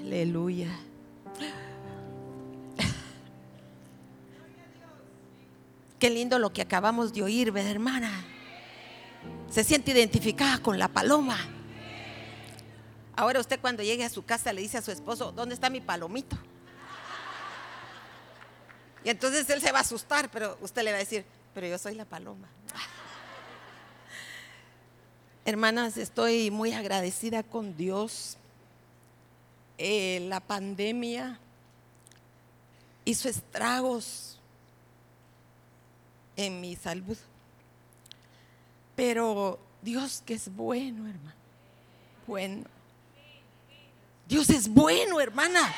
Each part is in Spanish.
Aleluya. Qué lindo lo que acabamos de oír, ¿verdad, hermana? Se siente identificada con la paloma. Ahora usted cuando llegue a su casa le dice a su esposo, ¿dónde está mi palomito? Y entonces él se va a asustar, pero usted le va a decir, pero yo soy la paloma. Hermanas, estoy muy agradecida con Dios. Eh, la pandemia hizo estragos en mi salud. Pero Dios que es bueno, hermano. Bueno. Dios es bueno, hermana.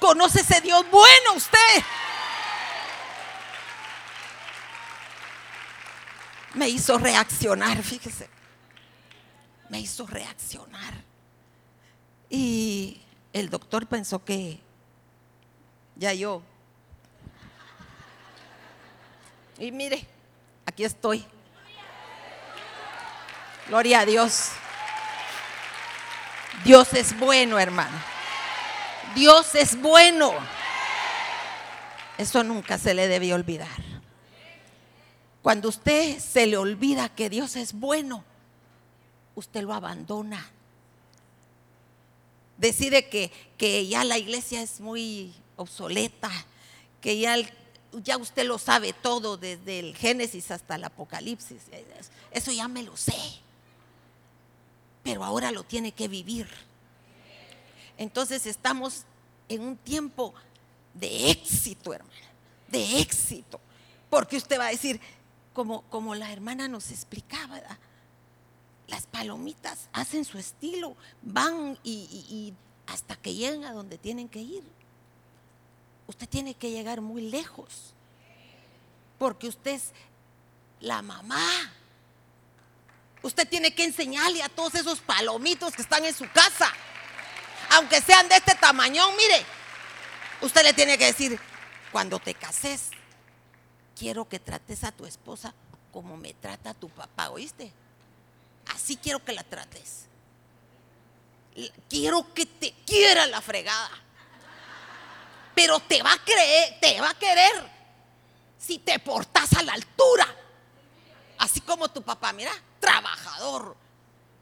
Conoce ese Dios bueno usted. Me hizo reaccionar, fíjese. Me hizo reaccionar. Y el doctor pensó que ya yo. Y mire, aquí estoy. Gloria a Dios. Dios es bueno, hermano. Dios es bueno. Eso nunca se le debe olvidar. Cuando usted se le olvida que Dios es bueno, usted lo abandona. Decide que, que ya la iglesia es muy obsoleta, que ya, ya usted lo sabe todo desde el Génesis hasta el Apocalipsis. Eso ya me lo sé. Pero ahora lo tiene que vivir. Entonces estamos en un tiempo de éxito, hermana, de éxito. Porque usted va a decir, como, como la hermana nos explicaba, palomitas hacen su estilo, van y, hasta que lleguen a donde tienen que ir. Usted tiene que llegar muy lejos, porque usted es la mamá. Usted tiene que enseñarle a todos esos palomitos que están en su casa aunque sean de este tamaño, mire, usted le tiene que decir, cuando te cases, quiero que trates a tu esposa como me trata tu papá, ¿oíste? Así quiero que la trates. Quiero que te quiera la fregada. Pero te va a creer, te va a querer si te portas a la altura. Así como tu papá, mira, trabajador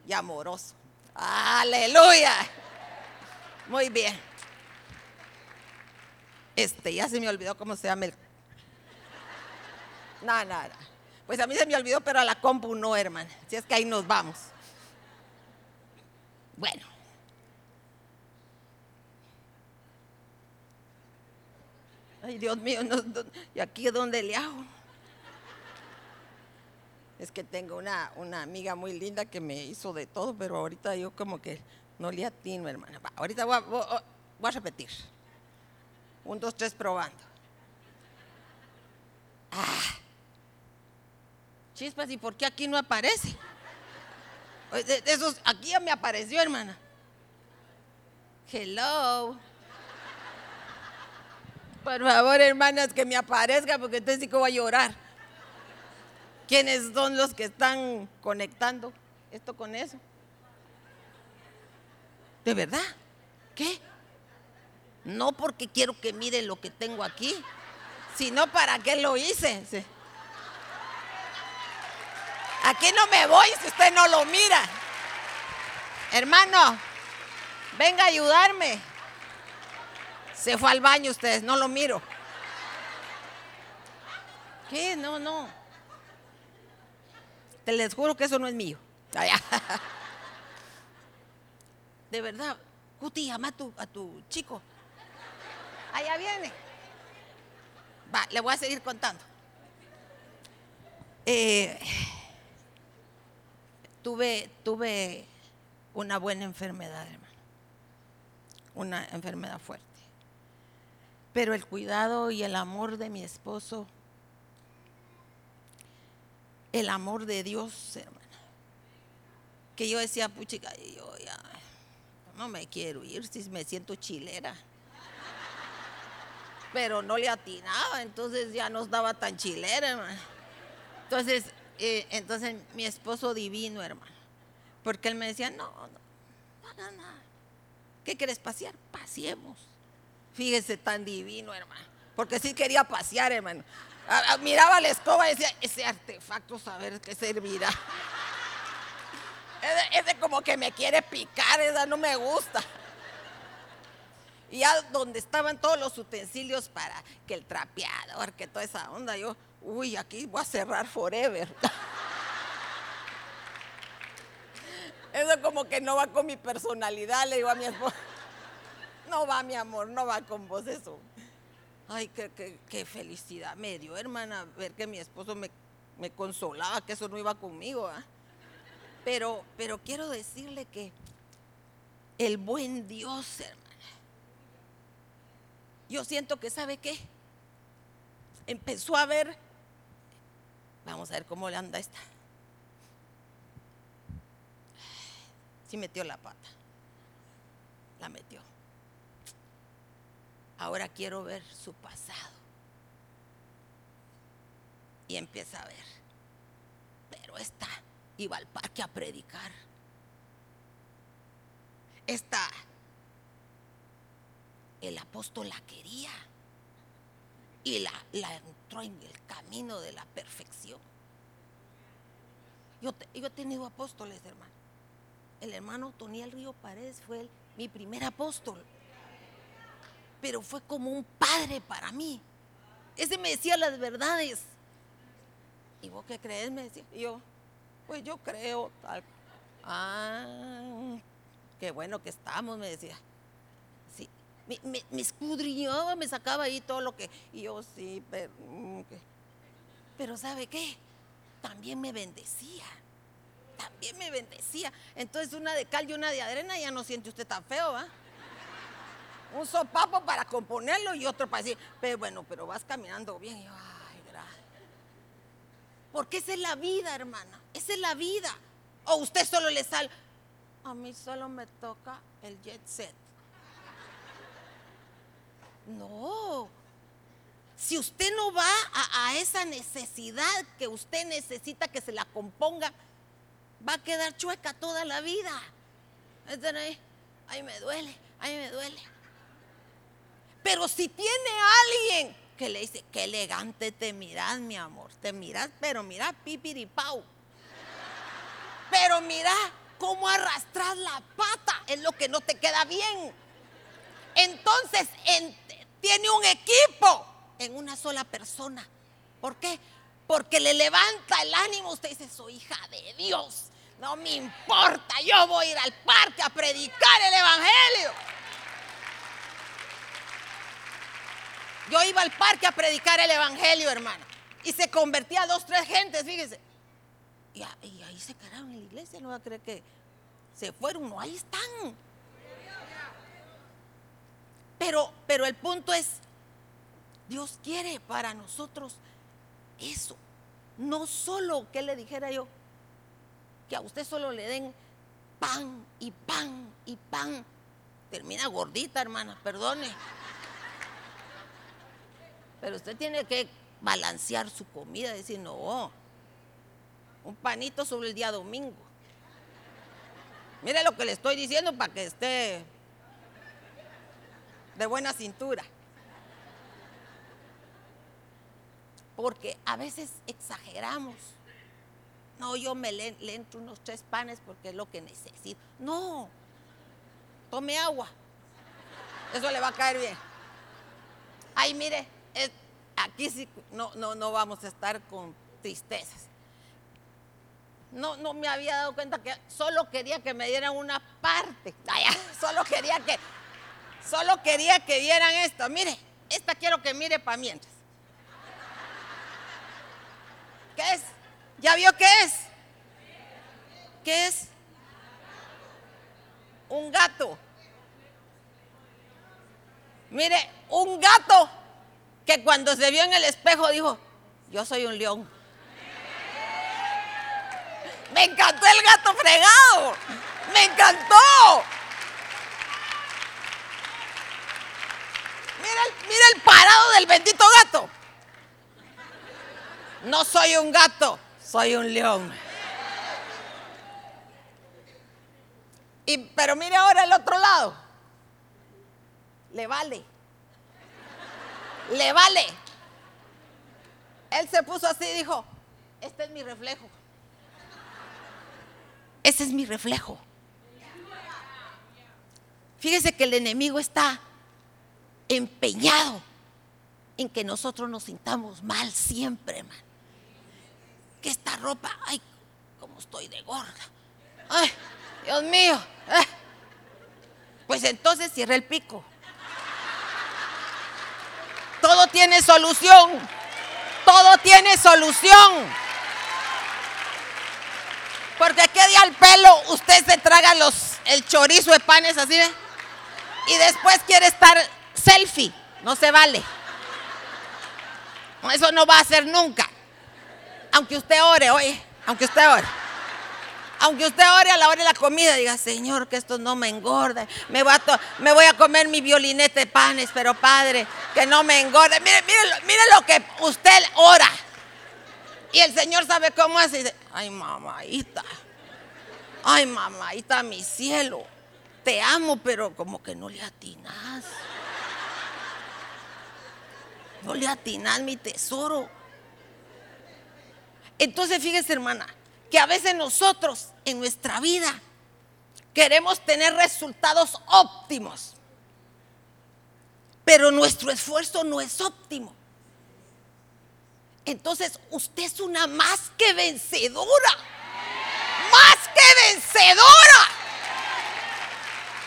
y amoroso. Aleluya. Muy bien. Este, ya se me olvidó cómo se llama el. Nada, nada. Pues a mí se me olvidó, pero a la compu no, hermana. Si es que ahí nos vamos. Bueno. Ay, Dios mío, ¿y aquí dónde le hago? Es que tengo una, una amiga muy linda que me hizo de todo, pero ahorita yo como que no le atino, hermana. ahorita voy a, repetir. Un, dos, tres, probando. Ah. Chispas, ¿y por qué aquí no aparece? Esos, aquí ya me apareció, hermana. Hello. Por favor, hermanas, que me aparezca, porque entonces sí que voy a llorar. ¿Quiénes son los que están conectando esto con eso? ¿De verdad? ¿Qué? No porque quiero que mire lo que tengo aquí, sino para qué lo hice. Aquí no me voy si usted no lo mira. Hermano, venga a ayudarme. Se fue al baño ustedes, no lo miro. ¿Qué? No, no. Te les juro que eso no es mío. de verdad, Cuti, llama a tu, a tu chico. Allá viene. Va, le voy a seguir contando. Eh, tuve, tuve una buena enfermedad, hermano. Una enfermedad fuerte. Pero el cuidado y el amor de mi esposo, el amor de Dios, hermano. Que yo decía, puchica, yo ya no me quiero ir si me siento chilera. Pero no le atinaba, entonces ya no estaba tan chilera, hermano. Entonces, entonces mi esposo divino, hermano. Porque él me decía, no, no, no nada. ¿Qué quieres pasear? Paseemos. Fíjese tan divino, hermano. Porque sí quería pasear, hermano. miraba la escoba y decía, ese artefacto, saber qué servirá. Ese, como que me quiere picar, esa no me gusta. Y ya donde estaban todos los utensilios para que el trapeador, que toda esa onda, yo, uy, aquí voy a cerrar forever. Eso como que no va con mi personalidad, le digo a mi esposa. No va, mi amor, no va con vos eso. Ay, qué, felicidad me dio, hermana, ver que mi esposo me, consolaba, que eso no iba conmigo. ¿ah? Pero, pero quiero decirle que el buen Dios, hermana, yo siento que, ¿sabe qué? Empezó a ver, vamos a ver cómo le anda esta. Sí metió la pata, la metió. Ahora quiero ver su pasado. Y empieza a ver. Pero esta iba al parque a predicar. Esta, el apóstol la quería. Y la, la entró en el camino de la perfección. Yo, yo he tenido apóstoles, hermano. El hermano Toniel Río Paredes fue mi primer apóstol pero fue como un padre para mí. Ese me decía las verdades. ¿Y vos qué crees? Me decía. Y yo, pues yo creo tal. Ah, qué bueno que estamos, me decía. Me, me, escudriñaba, me sacaba ahí todo lo que. Y yo, sí, pero. Mm, pero ¿sabe qué? También me bendecía. También me bendecía. Entonces, una de cal y una de arena, ya no siente usted tan feo, ¿va? un sopapo para componerlo y otro para decir, pero bueno, pero vas caminando bien. Y yo, ay, gracias. Porque esa es la vida, hermana. Esa es la vida. O usted solo le sale. A mí solo me toca el jet set. No. Si usted no va a, esa necesidad que usted necesita que se la componga, va a quedar chueca toda la vida. Ay, me duele, ay, me duele. Pero si tiene alguien que le dice, qué elegante te miras, mi amor, te miras, pero mira, pipiripau. Pero mira cómo arrastras la pata, es lo que no te queda bien. Entonces, tiene un equipo en una sola persona. ¿Por qué? Porque le levanta el ánimo. Usted dice, soy hija de Dios. No me importa, yo voy a ir al parque a predicar el Evangelio. Yo iba al parque a predicar el evangelio, hermano. Y se convertía dos, tres gentes, fíjese. Y, ahí se quedaron en la iglesia, no va a creer que se fueron, no, ahí están. Pero, pero el punto es, Dios quiere para nosotros eso. No solo que le dijera yo, que a usted solo le den pan y pan y pan. Termina gordita, hermana, perdone. Pero usted tiene que balancear su comida, decir, no, un panito sobre el día domingo. Mire lo que le estoy diciendo para que esté de buena cintura. Porque a veces exageramos. No, yo me le, entro unos tres panes porque es lo que necesito. No, tome agua. Eso le va a caer bien. Ay, mire, aquí sí no, no, no vamos a estar con tristezas. No, no me había dado cuenta que solo quería que me dieran una parte. solo quería que, solo quería que vieran esto. Mire, esta quiero que mire para mientras. ¿Qué es? ¿Ya vio qué es? ¿Qué es? Un gato. Mire, un gato que cuando se vio en el espejo dijo, yo soy un león. Me encantó el gato fregado. Me encantó. Mira el, parado del bendito gato. No soy un gato, soy un león. Y, pero mire ahora el otro lado. le vale. Le vale. Él se puso así y dijo, este es mi reflejo. Ese es mi reflejo. Fíjese que el enemigo está empeñado en que nosotros nos sintamos mal siempre, hermano. Que esta ropa, ay, como estoy de gorda. Ay, Dios mío. Eh. Pues entonces cierra el pico. Todo tiene solución. Todo tiene solución. Porque qué día al pelo usted se traga los, el chorizo de panes así. Y después quiere estar selfie. No se vale. Eso no va a ser nunca. Aunque usted ore, oye, aunque usted ore. Aunque usted ore a la hora de la comida, diga, Señor, que esto no me engorde. Me voy a, me voy a comer mi violinete de panes, pero Padre, que no me engorde. Mire, mire, mire lo que usted ora. Y el Señor sabe cómo es. Dice, ay, mamáita. Ay, mamáita, mi cielo. Te amo, pero como que no le atinas. No le atinas mi tesoro. Entonces, fíjese, hermana, que a veces nosotros en nuestra vida queremos tener resultados óptimos, pero nuestro esfuerzo no es óptimo. Entonces usted es una más que vencedora. Más que vencedora.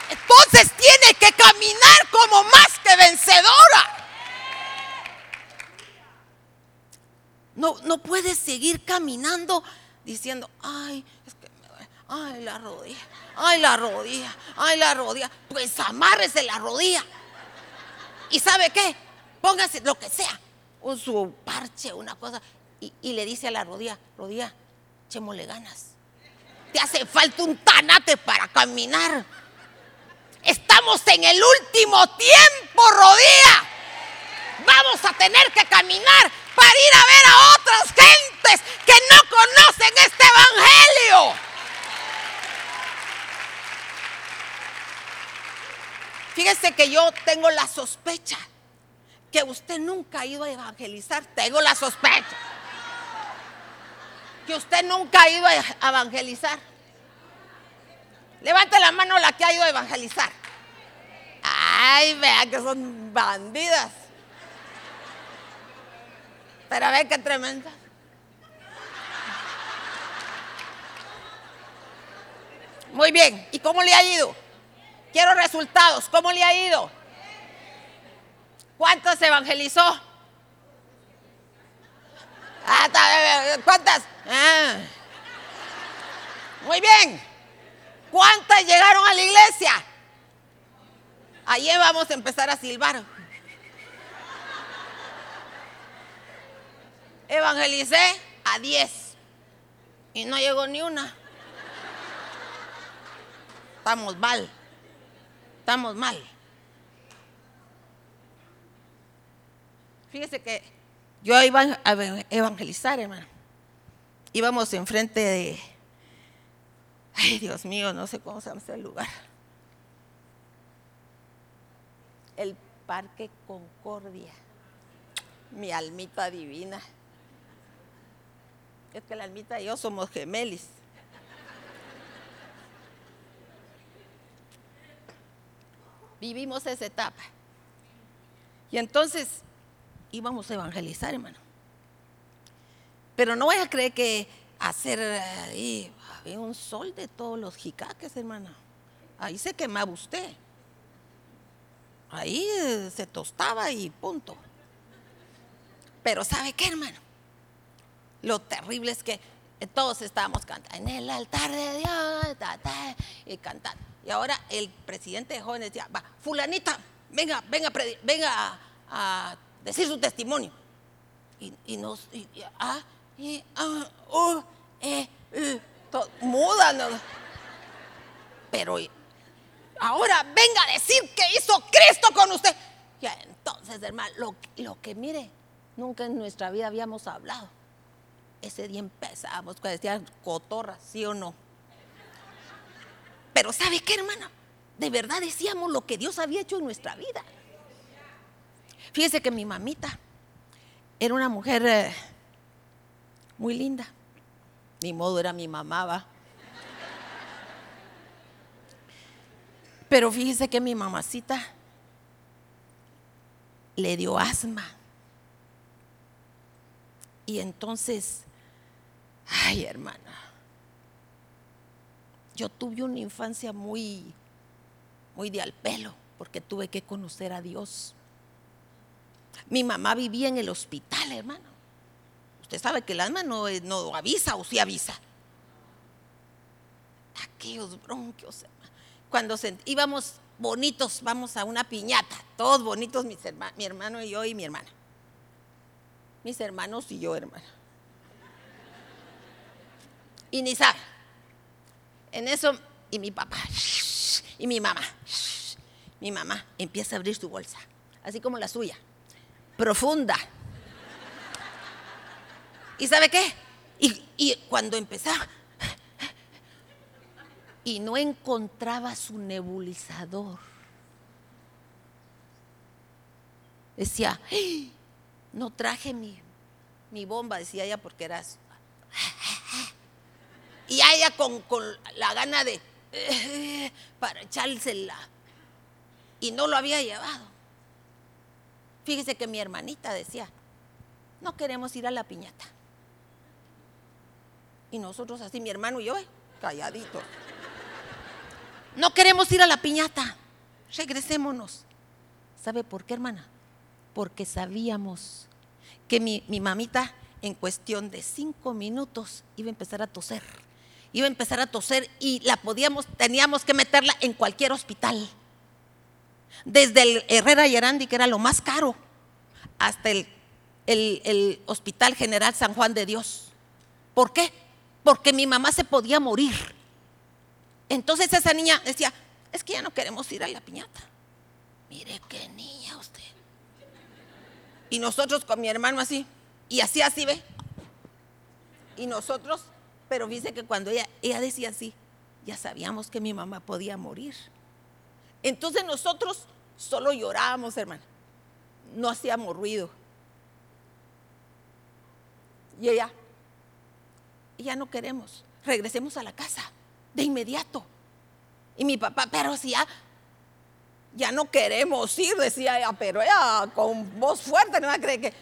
Entonces tiene que caminar como más que vencedora. No, no puede seguir caminando diciendo, ay, es que me ay, la rodilla, ay, la rodilla, ay, la rodilla. Pues amárrese la rodilla. ¿Y sabe qué? Póngase lo que sea, un su parche, una cosa, y, y le dice a la rodilla, rodilla, echémosle ganas. Te hace falta un tanate para caminar. Estamos en el último tiempo, rodilla. Vamos a tener que caminar para ir a ver a otras gentes que no conocen este evangelio. Fíjese que yo tengo la sospecha que usted nunca ha ido a evangelizar. Tengo la sospecha que usted nunca ha ido a evangelizar. Levante la mano la que ha ido a evangelizar. Ay, vea que son bandidas. Pero a ver qué tremenda. Muy bien. ¿Y cómo le ha ido? Quiero resultados. ¿Cómo le ha ido? ¿Cuántas evangelizó? Ah, ¿Cuántas? Ah. Muy bien. ¿Cuántas llegaron a la iglesia? Ayer vamos a empezar a silbar. Evangelicé a 10 y no llegó ni una. Estamos mal. Estamos mal. Fíjese que yo iba a evangelizar, hermano. Íbamos enfrente de. Ay, Dios mío, no sé cómo se llama ese lugar. El Parque Concordia. Mi almita divina. Es que la almita y yo somos gemelis. Vivimos esa etapa. Y entonces íbamos a evangelizar, hermano. Pero no voy a creer que hacer ahí había un sol de todos los jicaques, hermano. Ahí se quemaba usted. Ahí se tostaba y punto. Pero ¿sabe qué, hermano? Lo terrible es que todos estábamos cantando en el altar de Dios y cantando. Y ahora el presidente de jóvenes decía, va, fulanita, venga, venga, venga a, decir su testimonio. Y, nos, eh, eh, muda. Pero ahora venga a decir que hizo Cristo con usted. Y entonces, hermano, lo, lo que mire, nunca en nuestra vida habíamos hablado ese día empezamos, cuando decían cotorra, sí o no. Pero ¿sabe qué, hermano? de verdad decíamos lo que Dios había hecho en nuestra vida. Fíjese que mi mamita era una mujer eh, muy linda. Ni modo era mi mamá, va. Pero fíjese que mi mamacita le dio asma. Y entonces, ay hermana, yo tuve una infancia muy, muy de al pelo, porque tuve que conocer a Dios. Mi mamá vivía en el hospital, hermano. Usted sabe que el alma no, no avisa o sí avisa. Aquellos bronquios, hermano. Cuando íbamos bonitos, vamos a una piñata, todos bonitos, mis mi hermano y yo y mi hermana. Mis hermanos y yo, hermana. Sabe. En eso, y mi papá, y mi mamá, mi mamá empieza a abrir su bolsa, así como la suya, profunda. ¿Y sabe qué? Y, cuando empezaba, y no encontraba su nebulizador. Decía, no traje mi, mi bomba, decía ella, porque era... Y ella con, con la gana de... para echársela. Y no lo había llevado. Fíjese que mi hermanita decía, no queremos ir a la piñata. Y nosotros así, mi hermano y yo, eh, calladitos. No queremos ir a la piñata. Regresémonos. ¿Sabe por qué, hermana? Porque sabíamos que mi, mamita en cuestión de cinco minutos iba a empezar a toser. Iba a empezar a toser y la podíamos, teníamos que meterla en cualquier hospital. Desde el Herrera y Arandi, que era lo más caro, hasta el, el Hospital General San Juan de Dios. ¿Por qué? Porque mi mamá se podía morir entonces esa niña decía, es que ya no queremos ir a la piñata. Mire qué niña usted. Y nosotros con mi hermano así, y así, así ve. Y nosotros, pero dice que cuando ella, ella decía así, ya sabíamos que mi mamá podía morir. Entonces nosotros solo llorábamos, hermano. No hacíamos ruido. Y ella, ya no queremos, regresemos a la casa de inmediato. Y mi papá, pero si ya, ya no queremos ir, decía ella, pero ella con voz fuerte no creer que,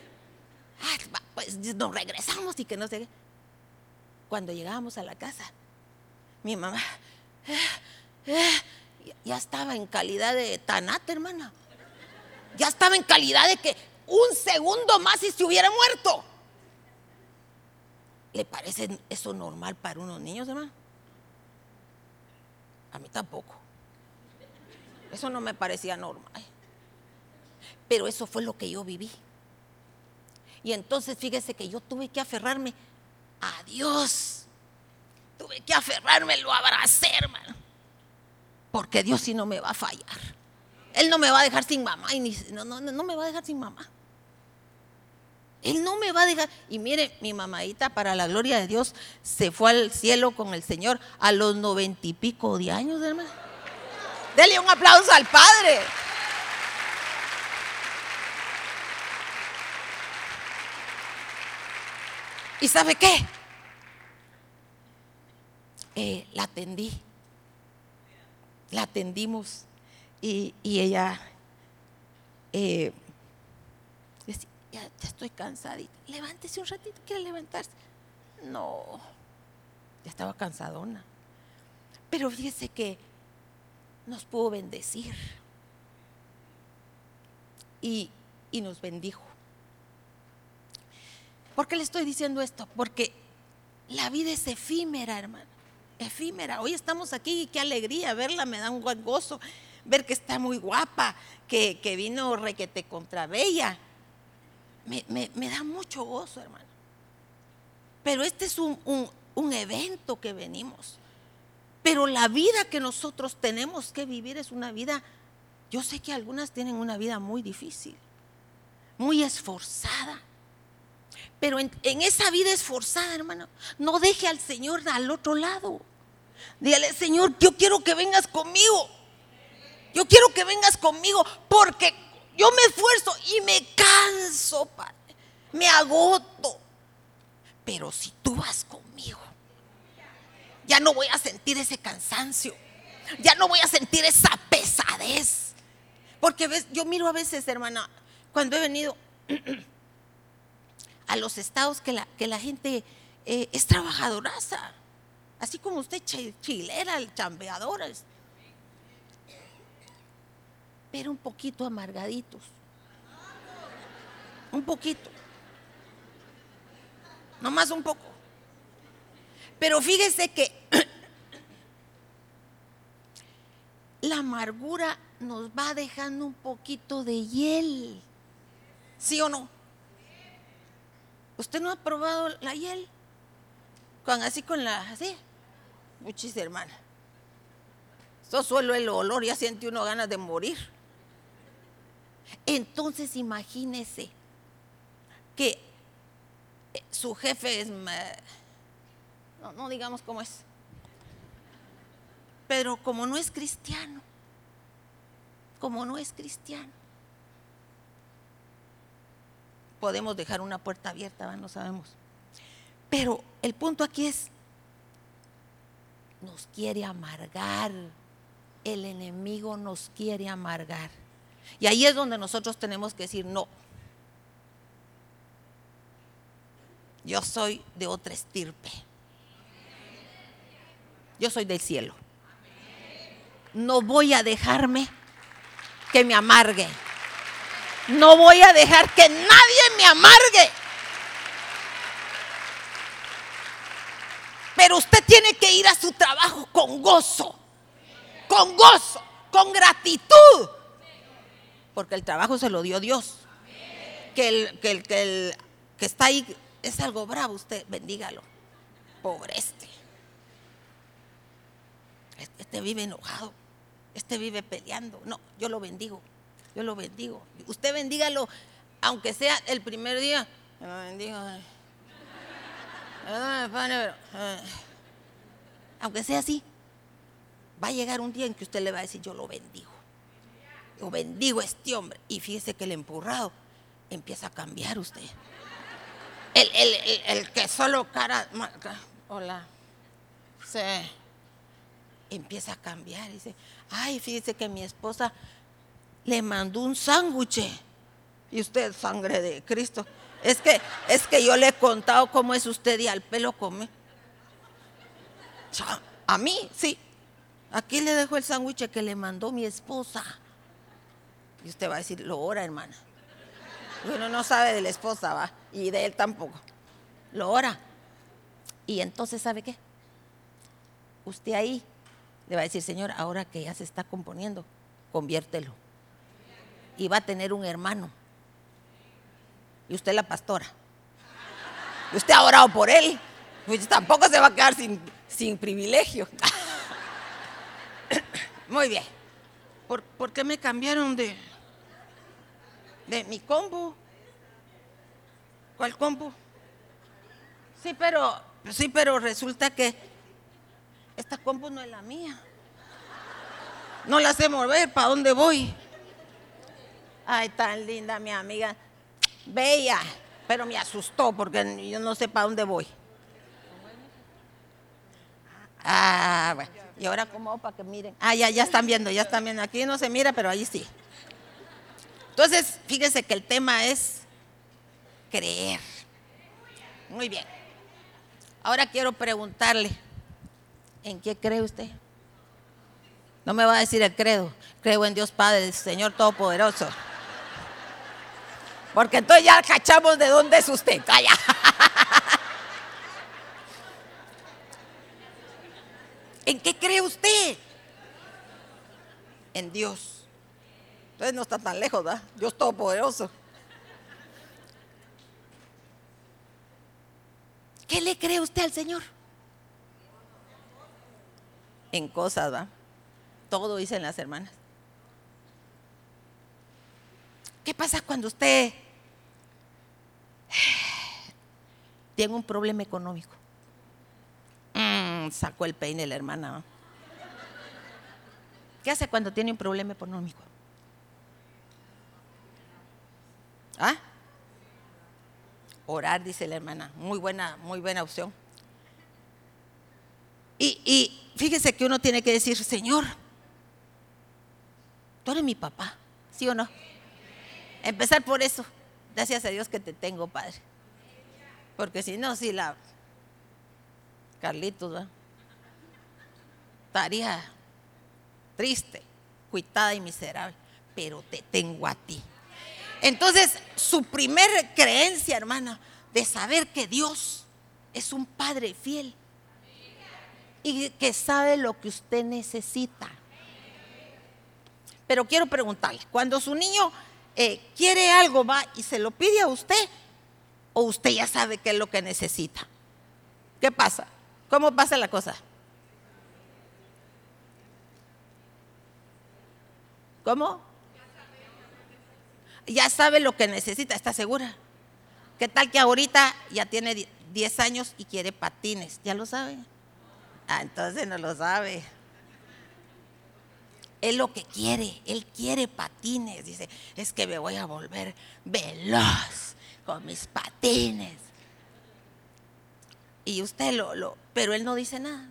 pues nos regresamos y que no sé Cuando llegábamos a la casa, mi mamá ya estaba en calidad de tanate, hermana. Ya estaba en calidad de que un segundo más y se hubiera muerto. ¿Le parece eso normal para unos niños, hermano? A mí tampoco. Eso no me parecía normal. Pero eso fue lo que yo viví. Y entonces fíjese que yo tuve que aferrarme a Dios. Tuve que aferrarme, lo abracé, hermano. Porque Dios sí no me va a fallar. Él no me va a dejar sin mamá y ni, no, no, no me va a dejar sin mamá. Él no me va a dejar. Y mire, mi mamadita, para la gloria de Dios, se fue al cielo con el Señor a los noventa y pico de años, hermano. Dele un aplauso al Padre. ¿Y sabe qué? Eh, la atendí. La atendimos. Y, ella eh, ya, estoy cansadita. Levántese un ratito, ¿quiere levantarse? No, ya estaba cansadona. Pero fíjese que nos pudo bendecir. Y, y nos bendijo. ¿Por qué le estoy diciendo esto? Porque la vida es efímera, hermano. Efímera. Hoy estamos aquí y qué alegría verla, me da un buen gozo. Ver que está muy guapa, que, que vino requete contra Bella me, da mucho gozo, hermano. Pero este es un, un evento que venimos. Pero la vida que nosotros tenemos que vivir es una vida, yo sé que algunas tienen una vida muy difícil, muy esforzada. Pero en, esa vida esforzada, hermano, no deje al Señor al otro lado. Dígale, Señor, yo quiero que vengas conmigo. Yo quiero que vengas conmigo porque yo me esfuerzo y me canso, Padre. Me agoto. Pero si tú vas conmigo, ya no voy a sentir ese cansancio. Ya no voy a sentir esa pesadez. Porque ves, yo miro a veces, hermana, cuando he venido a los estados que la, que la gente eh, es trabajadoraza. Así como usted chilera, chambeadora. Pero un poquito amargaditos. Un poquito. Nomás un poco. Pero fíjese que la amargura nos va dejando un poquito de hiel. ¿Sí o no? ¿Usted no ha probado la hiel? Con, así con la, así. Muchis hermana. Esto solo el olor, ya siente uno ganas de morir. Entonces imagínese que su jefe es, no digamos cómo es, pero como no es cristiano, como no es cristiano, podemos dejar una puerta abierta, no sabemos. Pero el punto aquí es, nos quiere amargar, el enemigo nos quiere amargar. Y ahí es donde nosotros tenemos que decir, no, yo soy de otra estirpe. Yo soy del cielo. No voy a dejarme que me amargue. No voy a dejar que nadie me amargue. Pero usted tiene que ir a su trabajo con gozo, con gozo, con gratitud. Porque el trabajo se lo dio Dios. Que el que, está ahí es algo bravo, usted bendígalo. Pobre este. Este vive enojado. Este vive peleando. No, yo lo bendigo. Yo lo bendigo. Usted bendígalo, aunque sea el primer día. Yo lo bendigo. Aunque sea así, va a llegar un día en que usted le va a decir, yo lo bendigo. Yo bendigo a este hombre. Y fíjese que el empurrado empieza a cambiar usted. El, que solo cara, hola, se empieza a cambiar. Dice, ay, fíjese que mi esposa le mandó un sándwich. Y usted, sangre de Cristo. Es que, es que yo le he contado cómo es usted y al pelo come. A mí, sí. Aquí le dejo el sándwich que le mandó mi esposa. Y usted va a decir, lo ora, hermana. Uno no sabe de la esposa, va. Y de él tampoco. Lo ora. Y entonces, ¿sabe qué? Usted ahí le va a decir, Señor, ahora que ya se está componiendo, conviértelo. Y va a tener un hermano y usted la pastora. Y usted ha orado por él. Pues tampoco se va a quedar sin, sin privilegio. Muy bien. ¿Por, qué me cambiaron de, de mi combo? ¿Cuál combo? Sí, pero, sí, pero resulta que esta combo no es la mía. No la sé mover, ¿para dónde voy? Ay, tan linda mi amiga. Bella, pero me asustó porque yo no sé para dónde voy. Ah, bueno. Y ahora como para que miren. Ah, ya, ya están viendo, ya están viendo. Aquí no se mira, pero ahí sí. Entonces, fíjese que el tema es creer. Muy bien. Ahora quiero preguntarle, ¿en qué cree usted? No me va a decir el credo. Creo en Dios Padre, Señor Todopoderoso. Porque entonces ya cachamos de dónde es usted. Calla. ¿En qué cree usted? En Dios. Entonces no está tan lejos, ¿verdad? Dios Todopoderoso. ¿Qué le cree usted al Señor? En cosas, ¿va? Todo dicen las hermanas. ¿Qué pasa cuando usted tiene un problema económico. Mm, sacó el peine la hermana. ¿Qué hace cuando tiene un problema económico? ¿Ah? Orar, dice la hermana. Muy buena, muy buena opción. Y, y fíjese que uno tiene que decir, Señor, tú eres mi papá, ¿sí o no? Empezar por eso. Gracias a Dios que te tengo, Padre. Porque si no, si la Carlitos ¿va? estaría triste, cuitada y miserable. Pero te tengo a ti. Entonces, su primer creencia, hermana, de saber que Dios es un Padre fiel y que sabe lo que usted necesita. Pero quiero preguntarle, cuando su niño eh, quiere algo, va y se lo pide a usted, o usted ya sabe qué es lo que necesita. ¿Qué pasa? ¿Cómo pasa la cosa? ¿Cómo? Ya sabe lo que necesita, ¿está segura? ¿Qué tal que ahorita ya tiene 10 años y quiere patines? ¿Ya lo sabe? Ah, entonces no lo sabe. Él lo que quiere, él quiere patines. Dice, es que me voy a volver veloz con mis patines. Y usted lo, lo, pero él no dice nada.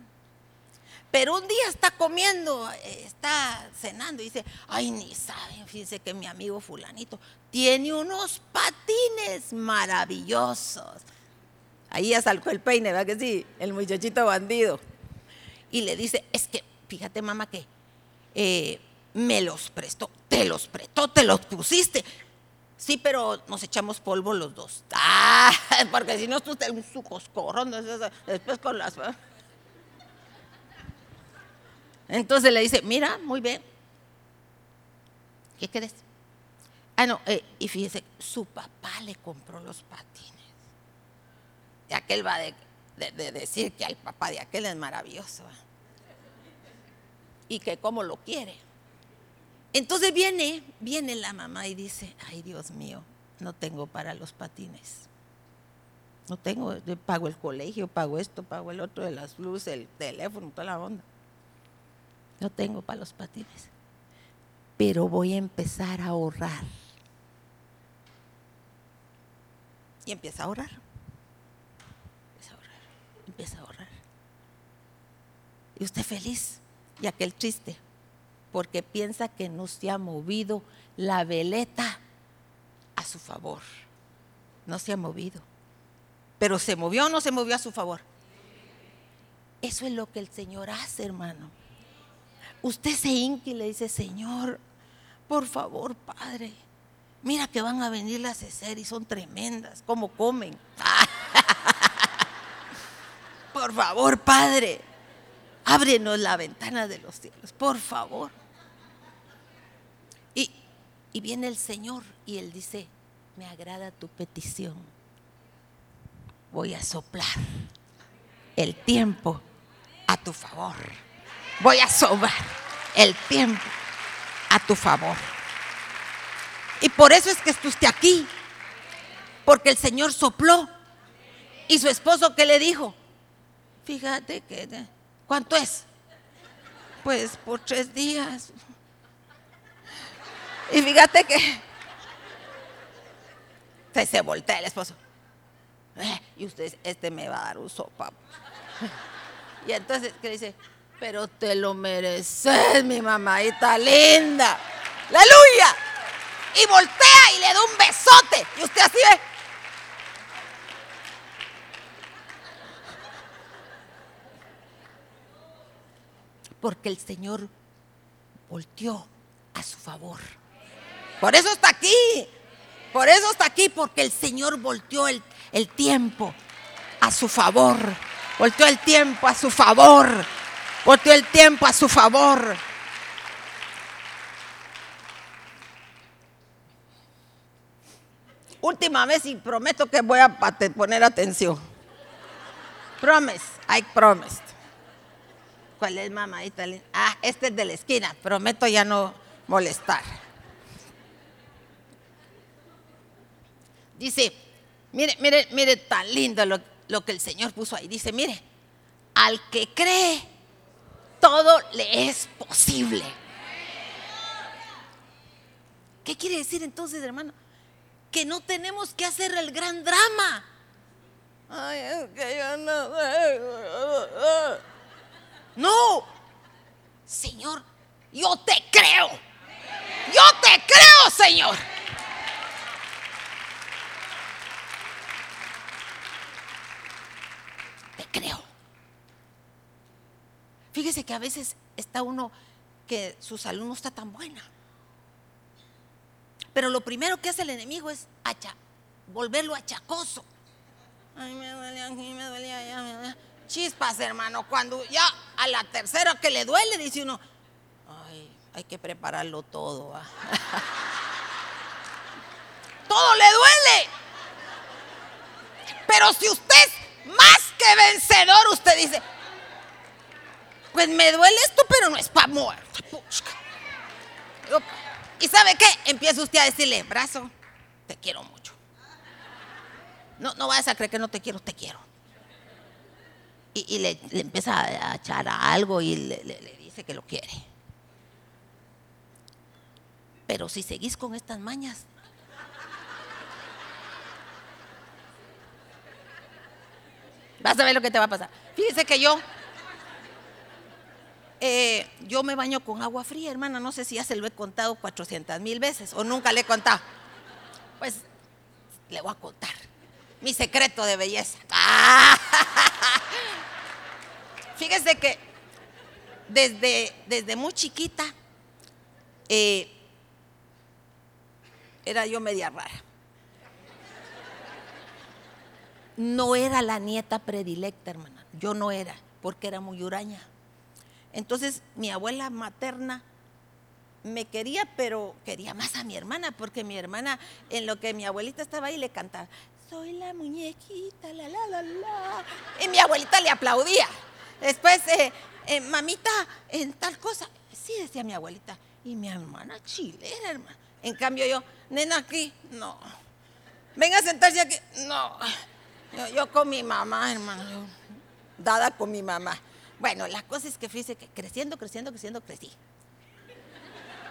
Pero un día está comiendo, está cenando y dice, ay, ni saben, fíjense que mi amigo fulanito tiene unos patines maravillosos. Ahí ya salcó el peine, ¿verdad que sí? El muchachito bandido. Y le dice, es que, fíjate mamá que eh, me los prestó, te los prestó, te los pusiste. Sí, pero nos echamos polvo los dos. Ah, porque si no, tú te un coscorrón, después con las. Entonces le dice, mira, muy bien. ¿Qué crees? Ah, no, eh, y fíjese, su papá le compró los patines. Y aquel va de, de decir que al papá de aquel es maravilloso. Y que como lo quiere. Entonces viene, viene la mamá y dice, ay Dios mío, no tengo para los patines. No tengo, pago el colegio, pago esto, pago el otro de las luces, el teléfono, toda la onda. No tengo para los patines. Pero voy a empezar a ahorrar. Y empieza a ahorrar. Empieza a ahorrar. Empieza a ahorrar. Y usted feliz y aquel triste, porque piensa que no se ha movido la veleta a su favor. No se ha movido. Pero se movió o no se movió a su favor. Eso es lo que el Señor hace, hermano. Usted se hinca y le dice, Señor, por favor, Padre, mira que van a venir las y son tremendas, como comen. por favor, Padre, ábrenos la ventana de los cielos, por favor. Y, viene el Señor y Él dice, me agrada tu petición. Voy a soplar el tiempo a tu favor. Voy a sobrar el tiempo a tu favor. Y por eso es que estuviste aquí. Porque el Señor sopló. Y su esposo que le dijo, fíjate que ¿Cuánto es? Pues por tres días. Y fíjate que se, voltea el esposo. Eh, y usted, este me va a dar un sopa. Y entonces, ¿qué dice? Pero te lo mereces, mi mamadita linda. ¡Aleluya! Y voltea y le da un besote. Y usted así ve. Porque el Señor volteó a su favor. Por eso está aquí. Por eso está aquí, porque el Señor volteó el, el tiempo a su favor. Volteó el tiempo a su favor. Volteó el tiempo a su favor. Última vez y prometo que voy a poner atención. Promise, I promised. ¿Cuál es mamadita? Ah, este es de la esquina. Prometo ya no molestar. Dice, mire, mire, mire tan lindo lo, lo que el Señor puso ahí. Dice, mire, al que cree, todo le es posible. ¿Qué quiere decir entonces, hermano? Que no tenemos que hacer el gran drama. Ay, es que yo no. No, Señor, yo te creo. Yo te creo, Señor. Te creo. Fíjese que a veces está uno que su salud no está tan buena. Pero lo primero que hace el enemigo es volverlo achacoso. Ay, me duele aquí, me duele allá, Chispas, hermano. Cuando ya a la tercera que le duele, dice uno, ay, hay que prepararlo todo. todo le duele. Pero si usted es más que vencedor, usted dice, pues me duele esto, pero no es para muerte. ¿Y sabe qué? Empieza usted a decirle, brazo, te quiero mucho. No, no vayas a creer que no te quiero, te quiero. Y, le, empieza a echar algo y le, dice que lo quiere. Pero si seguís con estas mañas, vas a ver lo que te va a pasar. Fíjese que yo eh, yo me baño con agua fría, hermana. No sé si ya se lo he contado 400 mil veces o nunca le he contado. Pues le voy a contar mi secreto de belleza. Fíjese que desde, desde muy chiquita eh, era yo media rara. No era la nieta predilecta, hermana. Yo no era, porque era muy huraña. Entonces mi abuela materna me quería, pero quería más a mi hermana, porque mi hermana, en lo que mi abuelita estaba ahí, le cantaba, soy la muñequita, la, la, la, la. Y mi abuelita le aplaudía. Después, eh, eh, mamita, en tal cosa, sí decía mi abuelita. Y mi hermana chilera, hermana. En cambio yo, nena aquí, no. Venga a sentarse aquí, no. Yo, con mi mamá, hermano, dada con mi mamá. Bueno, la cosa es que fíjese que creciendo, creciendo, creciendo, crecí.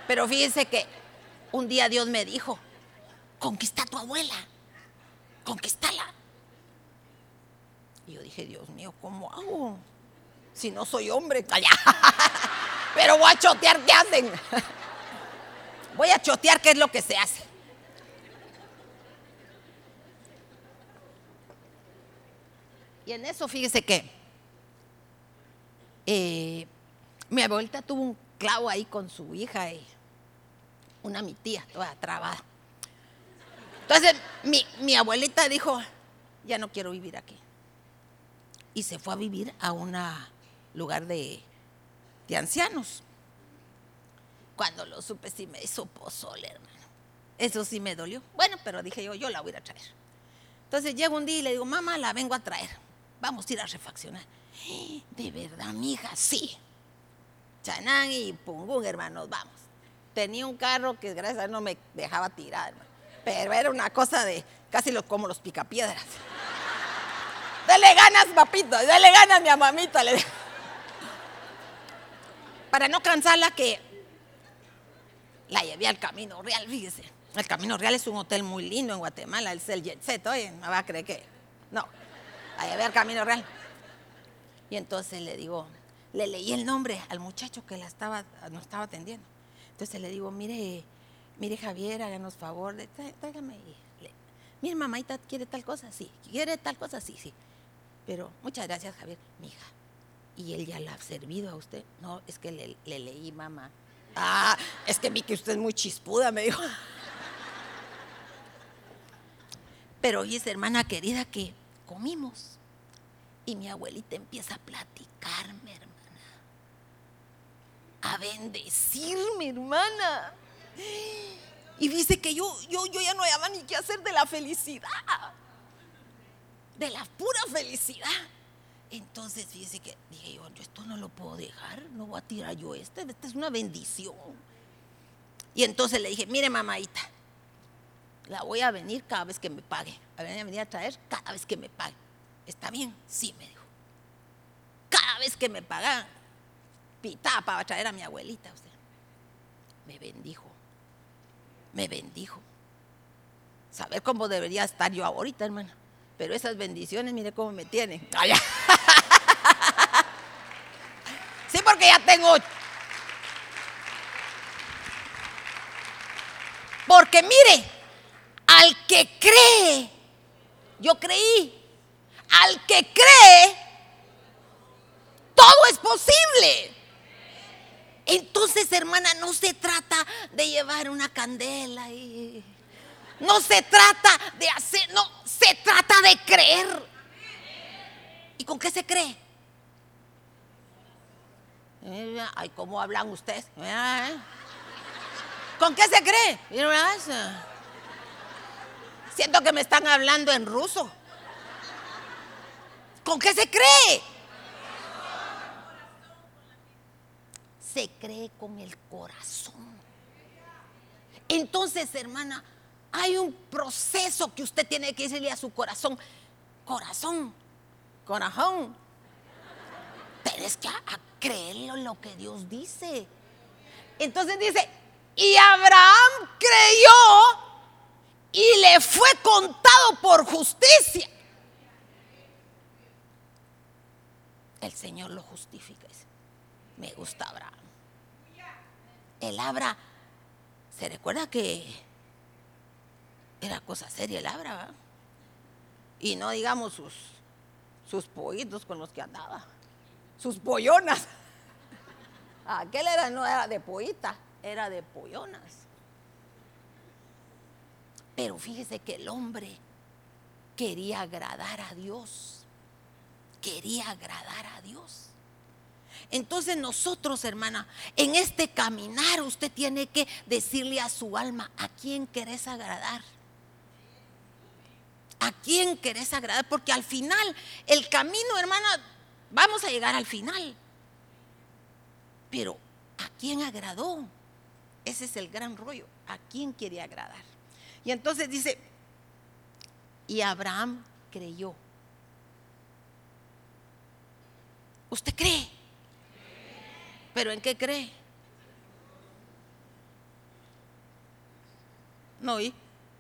Pero fíjense que un día Dios me dijo, conquista a tu abuela, conquistala. Y yo dije, Dios mío, ¿cómo hago? Si no soy hombre, calla. Pero voy a chotear, ¿qué hacen? Voy a chotear qué es lo que se hace. Y en eso fíjese que eh, mi abuelita tuvo un clavo ahí con su hija y una mi tía, toda trabada. Entonces mi, abuelita dijo, ya no quiero vivir aquí. Y se fue a vivir a un lugar de, de ancianos. Cuando lo supe, sí me hizo pozole, hermano. Eso sí me dolió. Bueno, pero dije yo, yo la voy a traer. Entonces llego un día y le digo, mamá, la vengo a traer. Vamos a ir a refaccionar. De verdad, mija, sí. Chanán y Pungún, hermanos, vamos. Tenía un carro que gracias a Dios no me dejaba tirar, pero era una cosa de casi como los picapiedras. Dale ganas, papito, dale ganas, mi mamita. Le... Para no cansarla que la llevé al Camino Real, fíjese. El Camino Real es un hotel muy lindo en Guatemala, el Cel Jet Set, oye, no va a creer que... No, la llevé al Camino Real. Y entonces le digo, le leí el nombre al muchacho que la estaba, nos estaba atendiendo. Entonces le digo, mire, mire Javier, háganos favor, tráigame. Mire, mamita, ¿quiere tal cosa? Sí. ¿Quiere tal cosa? Sí, sí. Pero muchas gracias, Javier. Mija, ¿y él ya la ha servido a usted? No, es que le, leí, mamá. Ah, es que vi que usted es muy chispuda, me dijo. Pero oye, hermana querida, que comimos. Y mi abuelita empieza a platicarme, hermana. A bendecirme, hermana. Y dice que yo, yo, yo ya no había ni qué hacer de la felicidad. De la pura felicidad. Entonces, fíjese que dije yo, esto no lo puedo dejar, no voy a tirar yo este, esta es una bendición. Y entonces le dije, mire mamadita, la voy a venir cada vez que me pague. A venir a traer cada vez que me pague. ¿Está bien? Sí, me dijo. Cada vez que me pagan, pitaba para traer a mi abuelita. Me bendijo. me bendijo. Saber cómo debería estar yo ahorita, hermana. Pero esas bendiciones, mire cómo me tienen. sí, porque ya tengo. Porque mire, al que cree, yo creí, al que cree, todo es posible. Entonces, hermana, no se trata de llevar una candela y no se trata de hacer, no, se trata de creer. ¿Y con qué se cree? Ay, ¿cómo hablan ustedes? ¿Con qué se cree? Siento que me están hablando en ruso. ¿Con qué se cree? Se cree con el corazón. Entonces, hermana, hay un proceso que usted tiene que decirle a su corazón. Corazón, corazón. Tienes que creerlo lo que Dios dice. Entonces dice, y Abraham creyó y le fue contado por justicia. El Señor lo justifica. Me gusta Abraham. El Abra, se recuerda que era cosa seria el Abra, y no digamos sus, sus con los que andaba, sus pollonas. Aquel era, no era de pollita, era de pollonas. Pero fíjese que el hombre quería agradar a Dios. Quería agradar a Dios. Entonces nosotros, hermana, en este caminar usted tiene que decirle a su alma, ¿a quién querés agradar? ¿A quién querés agradar? Porque al final, el camino, hermana, vamos a llegar al final. Pero, ¿a quién agradó? Ese es el gran rollo. ¿A quién quiere agradar? Y entonces dice, y Abraham creyó. ¿Usted cree? ¿Pero en qué cree? No, y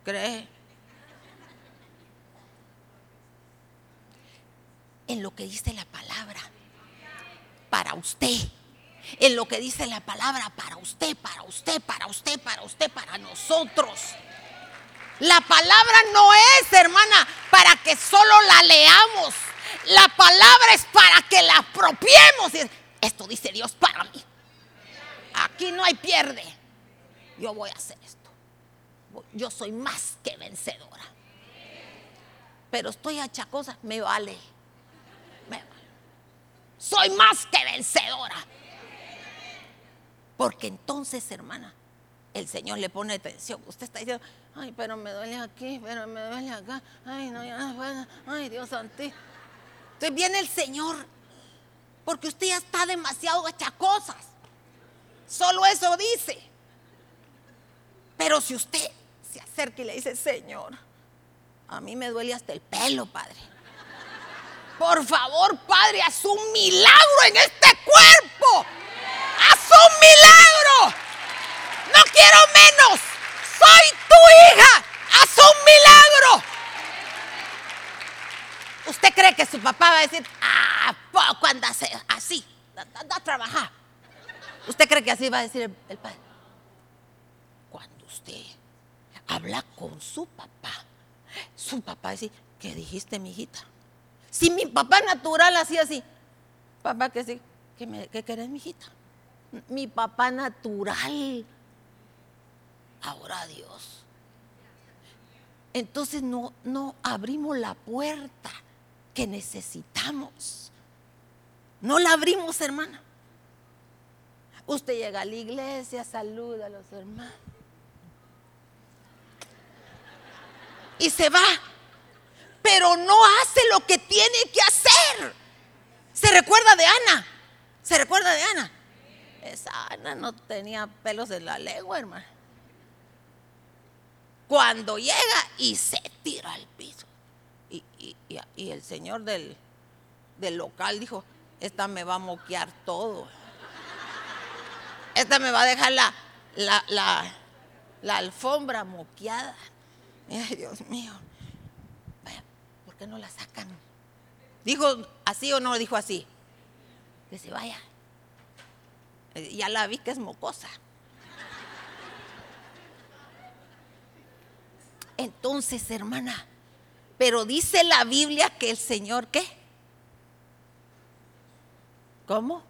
cree. En lo que dice la palabra. Para usted. En lo que dice la palabra para usted, para usted, para usted, para usted, para nosotros. La palabra no es, hermana, para que solo la leamos. La palabra es para que la apropiemos. Esto dice Dios para mí. Aquí no hay pierde. Yo voy a hacer esto. Yo soy más que vencedora. Pero estoy achacosa, me vale. Soy más que vencedora. Porque entonces, hermana, el Señor le pone atención. Usted está diciendo, ay, pero me duele aquí, pero me duele acá. Ay, no, ya, bueno, ay, Dios santo. Entonces viene el Señor, porque usted ya está demasiado cosas. Solo eso dice. Pero si usted se acerca y le dice, Señor, a mí me duele hasta el pelo, Padre. Por favor, Padre, haz un milagro en este cuerpo. Haz un milagro. No quiero menos. Soy tu hija. Haz un milagro. ¿Usted cree que su papá va a decir, ah, poco anda así, anda a trabajar? ¿Usted cree que así va a decir el, padre? Cuando usted habla con su papá, su papá dice, ¿qué dijiste, mi hijita? Si mi papá natural hacía así, papá, que sí, ¿qué, querés, mi hijita? Mi papá natural ahora Dios. Entonces no, no abrimos la puerta que necesitamos. No la abrimos, hermana. Usted llega a la iglesia, saluda a los hermanos. Y se va. Pero no hace lo que tiene que hacer. ¿Se recuerda de Ana? ¿Se recuerda de Ana? Esa Ana no tenía pelos en la lengua, hermano cuando llega y se tira al piso. Y, el señor del, local dijo, esta me va a moquear todo. Esta me va a dejar la, la alfombra moqueada. Ay, Dios mío. ¿Por qué no la sacan? ¿Dijo así o no dijo así? Que se vaya. Eh, ya la vi que es mocosa. Entonces, hermana, pero dice la Biblia que el Señor, ¿qué? ¿Cómo?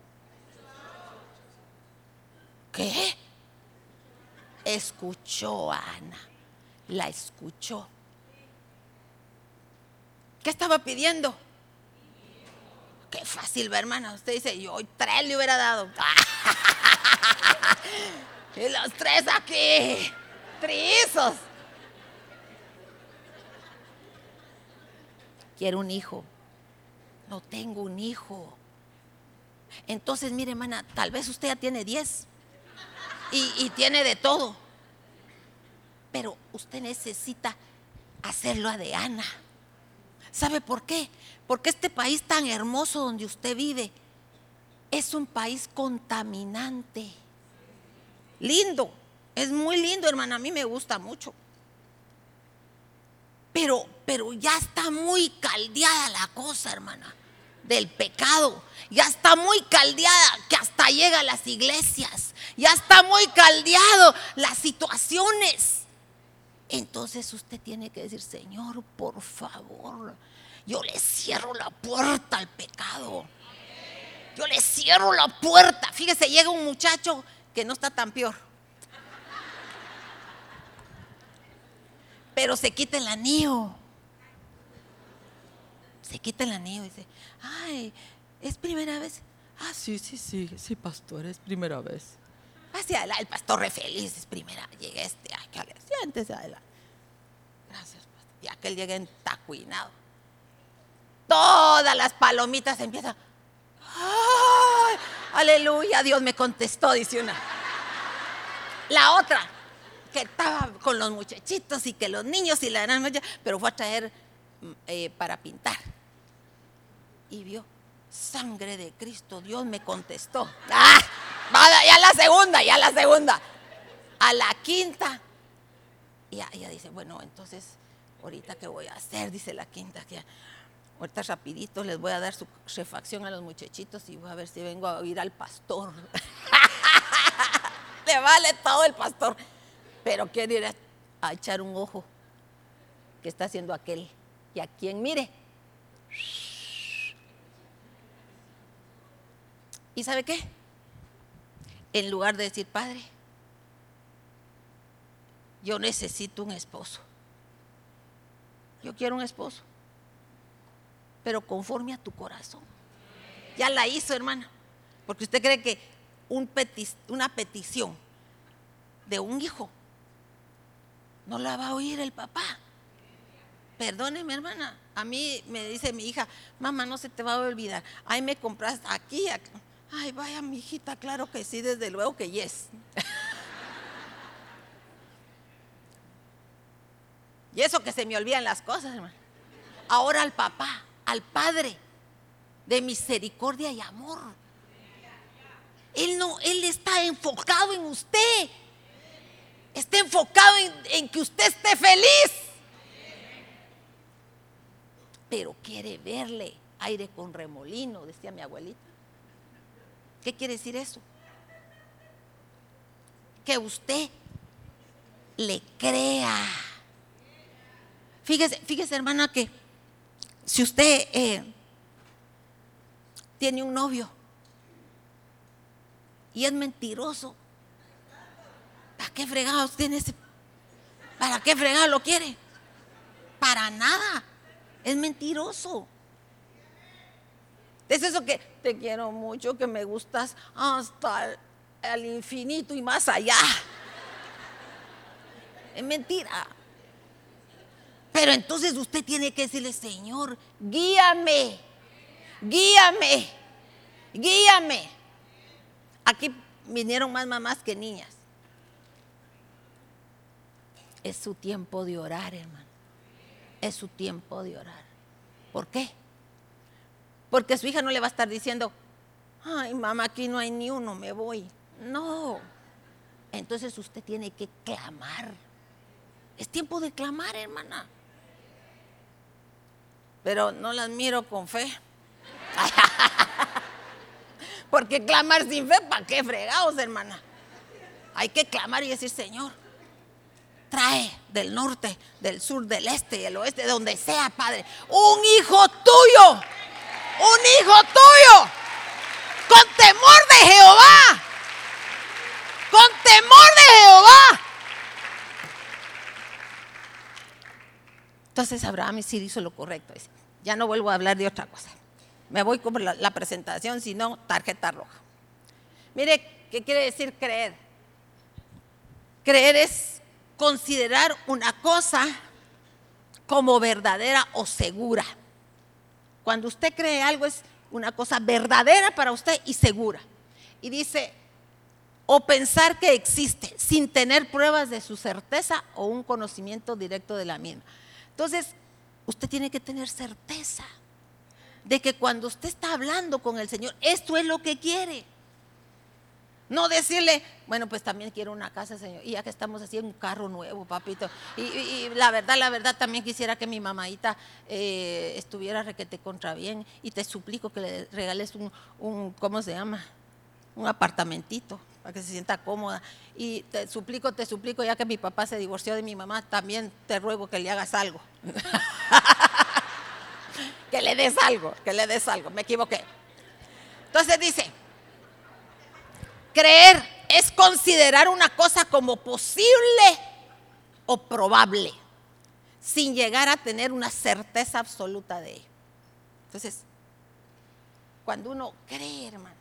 ¿Qué? Escuchó a Ana, la escuchó. ¿Qué estaba pidiendo? Qué fácil, hermana. Usted dice, yo tres le hubiera dado. y los tres aquí, trizos. Quiero un hijo. No tengo un hijo. Entonces, mire, hermana, tal vez usted ya tiene diez y, tiene de todo. Pero usted necesita hacerlo a de Ana. ¿Sabe por qué? Porque este país tan hermoso donde usted vive es un país contaminante. Lindo, es muy lindo, hermana, a mí me gusta mucho. Pero, pero ya está muy caldeada la cosa, hermana, del pecado. Ya está muy caldeada que hasta llega a las iglesias. Ya está muy caldeado las situaciones. Entonces usted tiene que decir, Señor, por favor, yo le cierro la puerta al pecado. Yo le cierro la puerta. Fíjese, llega un muchacho que no está tan peor pero se quita el anillo. Se quita el anillo y dice, ay, ¿es primera vez? Ah, sí, sí, sí, sí, pastor, es primera vez. Hacia el pastor re feliz, es primera, llega este, ay, que siéntese adelante. Gracias, pastor. Y aquel llega entacuinado. Todas las palomitas empiezan. ¡Ay! Aleluya, Dios me contestó, dice una. La otra, que estaba con los muchachitos y que los niños y la gran pero fue a traer eh, para pintar. Y vio, sangre de Cristo, Dios me contestó. ¡Ah! Ya la segunda, ya la segunda. A la quinta. Y ella dice, bueno, entonces, ahorita qué voy a hacer, dice la quinta. Que ahorita rapidito les voy a dar su refacción a los muchachitos y voy a ver si vengo a oír al pastor. Le vale todo el pastor pero quiere ir a, echar un ojo que está haciendo aquel. Y a quien mire. ¿Y sabe qué? En lugar de decir, Padre, yo necesito un esposo. Yo quiero un esposo. Pero conforme a tu corazón. Ya la hizo, hermana. Porque usted cree que un una petición de un hijo no la va a oír el papá. Perdóneme, hermana. A mí me dice mi hija, mamá, no se te va a olvidar. Ay, me compras aquí, Ay, vaya, mi hijita, claro que sí, desde luego que yes. y eso que se me olvidan las cosas, hermano. Ahora al papá, al padre de misericordia y amor. Él no, él está enfocado en usted. Está enfocado en, que usted esté feliz. Pero quiere verle aire con remolino, decía mi abuelita. ¿Qué quiere decir eso? Que usted le crea. Fíjese, fíjese hermana, que si usted eh, tiene un novio y es mentiroso, ¿Para qué fregado tiene ese? ¿Para qué fregado lo quiere? Para nada. Es mentiroso. Es eso que te quiero mucho, que me gustas hasta el infinito y más allá. Es mentira. Pero entonces usted tiene que decirle, Señor, guíame, guíame, guíame. Aquí vinieron más mamás que niñas. Es su tiempo de orar, hermano. Es su tiempo de orar. ¿Por qué? Porque su hija no le va a estar diciendo, ay mamá, aquí no hay ni uno, me voy. No. Entonces usted tiene que clamar. Es tiempo de clamar, hermana. Pero no las miro con fe. Porque clamar sin fe, ¿para qué fregados, hermana? Hay que clamar y decir, Señor, trae del norte, del sur, del este y del oeste, de donde sea, Padre, un hijo tuyo, un hijo tuyo, con temor de Jehová, con temor de Jehová. Entonces Abraham sí hizo lo correcto. Ya no vuelvo a hablar de otra cosa. Me voy con la, presentación, si no, tarjeta roja. Mire, ¿qué quiere decir creer? Creer es considerar una cosa como verdadera o segura. Cuando usted cree algo es una cosa verdadera para usted y segura. Y dice, o pensar que existe sin tener pruebas de su certeza o un conocimiento directo de la misma. Entonces, usted tiene que tener certeza de que cuando usted está hablando con el Señor, esto es lo que quiere. No decirle, bueno, pues también quiero una casa, Señor. Y ya que estamos haciendo un carro nuevo, papito. Y, la verdad, la verdad, también quisiera que mi mamadita eh, estuviera requete contra bien. Y te suplico que le regales un, un, ¿cómo se llama? Un apartamentito para que se sienta cómoda. Y te suplico, te suplico, ya que mi papá se divorció de mi mamá, también te ruego que le hagas algo. que le des algo, que le des algo. Me equivoqué. Entonces dice, Creer es considerar una cosa como posible o probable, sin llegar a tener una certeza absoluta de ello. Entonces, cuando uno cree, hermano,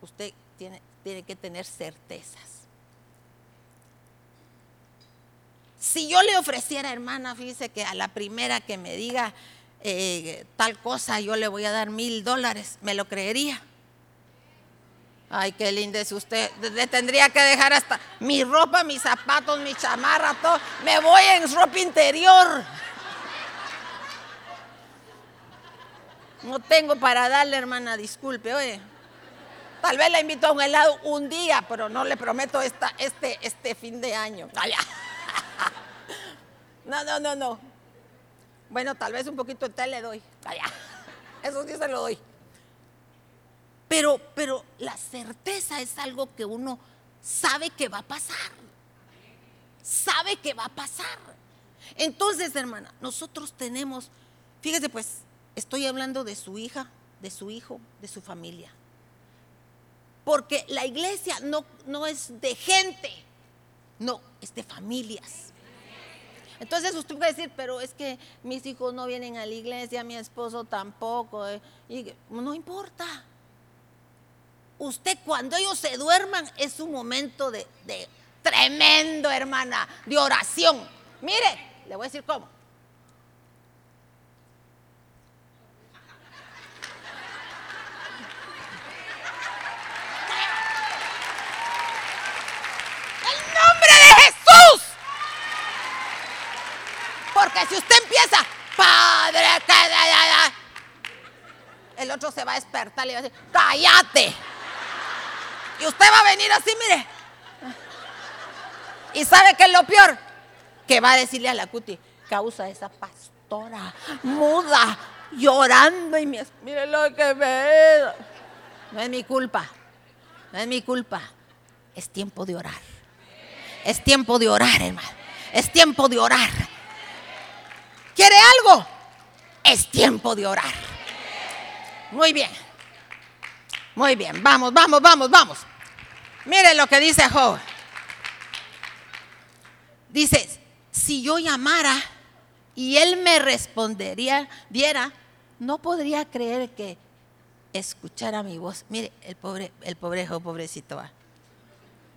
usted tiene, tiene que tener certezas. Si yo le ofreciera, hermana, fíjese que a la primera que me diga eh, tal cosa, yo le voy a dar mil dólares, ¿me lo creería? Ay, qué linda es usted. Le tendría que dejar hasta mi ropa, mis zapatos, mi chamarra, todo. Me voy en ropa interior. No tengo para darle, hermana, disculpe, oye. Tal vez la invito a un helado un día, pero no le prometo esta, este, este fin de año. No, no, no, no. Bueno, tal vez un poquito de té le doy. Eso sí se lo doy. Pero, pero la certeza es algo que uno sabe que va a pasar. Sabe que va a pasar. Entonces, hermana, nosotros tenemos, fíjese pues, estoy hablando de su hija, de su hijo, de su familia. Porque la iglesia no, no es de gente, no, es de familias. Entonces usted puede decir, pero es que mis hijos no vienen a la iglesia, mi esposo tampoco. Eh, y no importa usted cuando ellos se duerman es un momento de, tremendo, hermana, de oración. Mire, le voy a decir cómo. Porque si usted empieza, Padre, el otro se va a despertar y va a decir, cállate. Y usted va a venir así, mire. ¿Y sabe qué es lo peor? Que va a decirle a la cuti, causa esa pastora muda, llorando y mire lo que me... No es mi culpa, no es mi culpa. Es tiempo de orar. Es tiempo de orar, hermano. Es tiempo de orar. ¿Quiere algo? Es tiempo de orar. Muy bien. Muy bien, vamos, vamos, vamos, vamos. Mire lo que dice Job. Dice, si yo llamara y él me respondería, diera, no podría creer que escuchara mi voz. Mire, el pobre, el pobre Job, pobrecito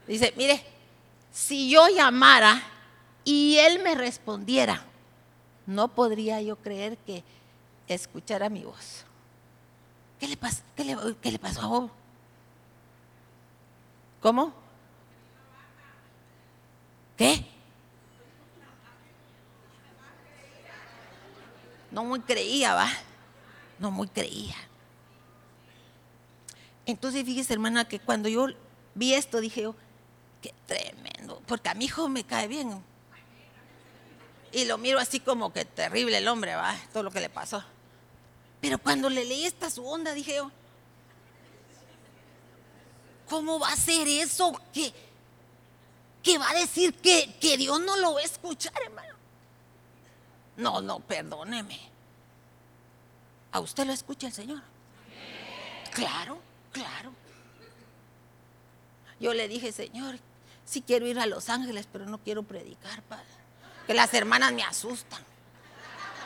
Dice, mire, si yo llamara y él me respondiera, no podría yo creer que escuchara mi voz. ¿Qué le, pasa? ¿Qué le, pasó a Job? ¿Cómo? ¿Qué? No muy creía, va. No muy creía. Entonces fíjese, hermana, que cuando yo vi esto, dije yo, qué tremendo, porque a mi hijo me cae bien. Y lo miro así como que terrible el hombre, va, todo lo que le pasó. Pero cuando le leí esta su onda, dije yo, ¿cómo va a ser eso? Que, que va a decir que, que Dios no lo va a escuchar, hermano. No, no, perdóneme. ¿A usted lo escucha el Señor? Claro, claro. Yo le dije, Señor, sí quiero ir a Los Ángeles, pero no quiero predicar, Padre. Que las hermanas me asustan.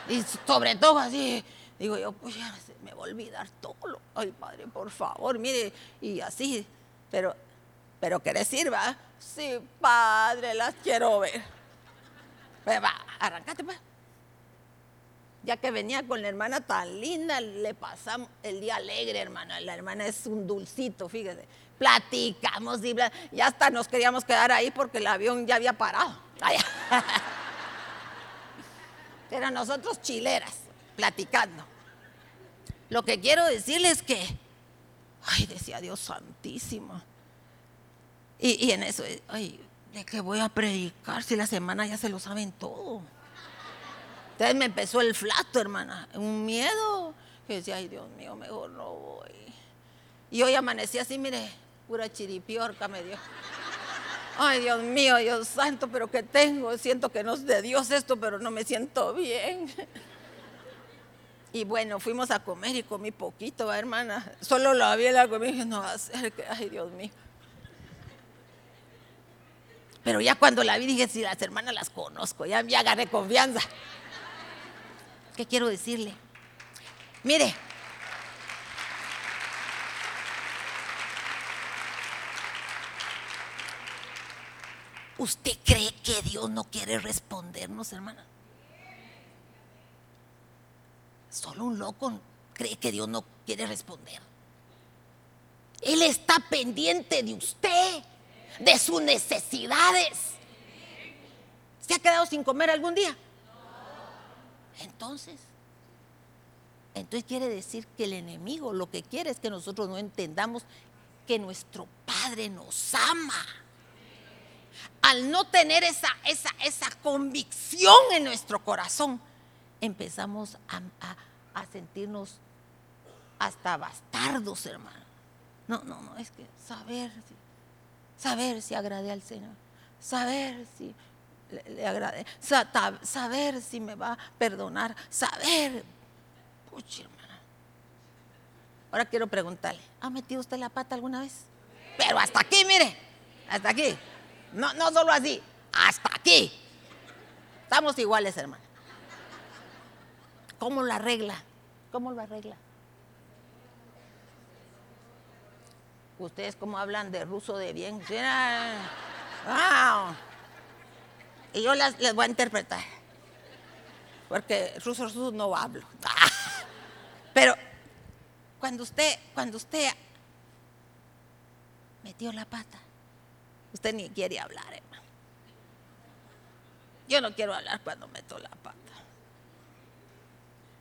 Y sobre todo así, digo yo, pues ya me va a olvidar todo. Ay, Padre, por favor, mire, y así. Pero, pero ¿querés ir, va? Sí, Padre, las quiero ver. Pues va, arrancate, pues ya que venía con la hermana tan linda, le pasamos el día alegre, hermana. La hermana es un dulcito, fíjese. Platicamos y ya hasta nos queríamos quedar ahí porque el avión ya había parado. Pero nosotros chileras, platicando. Lo que quiero decirles es que, ay, decía Dios santísimo. Y, y en eso, ay, ¿de qué voy a predicar si la semana ya se lo saben todo? Entonces me empezó el flato, hermana, un miedo. Que decía, ay Dios mío, mejor no voy. Y hoy amanecí así, mire, pura chiripiorca me dio. Ay Dios mío, Dios santo, pero ¿qué tengo? Siento que no es de Dios esto, pero no me siento bien. Y bueno, fuimos a comer y comí poquito, hermana. Solo la vi la comida y dije, no va a ser ay Dios mío. Pero ya cuando la vi dije, si las hermanas las conozco, ya, ya agarré confianza. ¿Qué quiero decirle? Mire, ¿usted cree que Dios no quiere respondernos, hermana? Solo un loco cree que Dios no quiere responder. Él está pendiente de usted, de sus necesidades. ¿Se ha quedado sin comer algún día? Entonces, entonces quiere decir que el enemigo lo que quiere es que nosotros no entendamos que nuestro Padre nos ama. Al no tener esa, esa, esa convicción en nuestro corazón, empezamos a, sentirnos hasta bastardos, hermano. No, no, no, es que saber, saber si agrade al Señor, saber si le, agrade, saber si me va a perdonar, saber. Pucha, hermana. Ahora quiero preguntarle, ¿ha metido usted la pata alguna vez? Pero hasta aquí, mire, hasta aquí. No, no solo así, hasta aquí. Estamos iguales, hermano. ¿Cómo lo arregla? ¿Cómo lo arregla? Ustedes cómo hablan de ruso de bien. ¡Wow! Y yo les voy a interpretar. Porque ruso, ruso no hablo. Pero cuando usted, cuando usted metió la pata, usted ni quiere hablar, hermano. Yo no quiero hablar cuando meto la pata.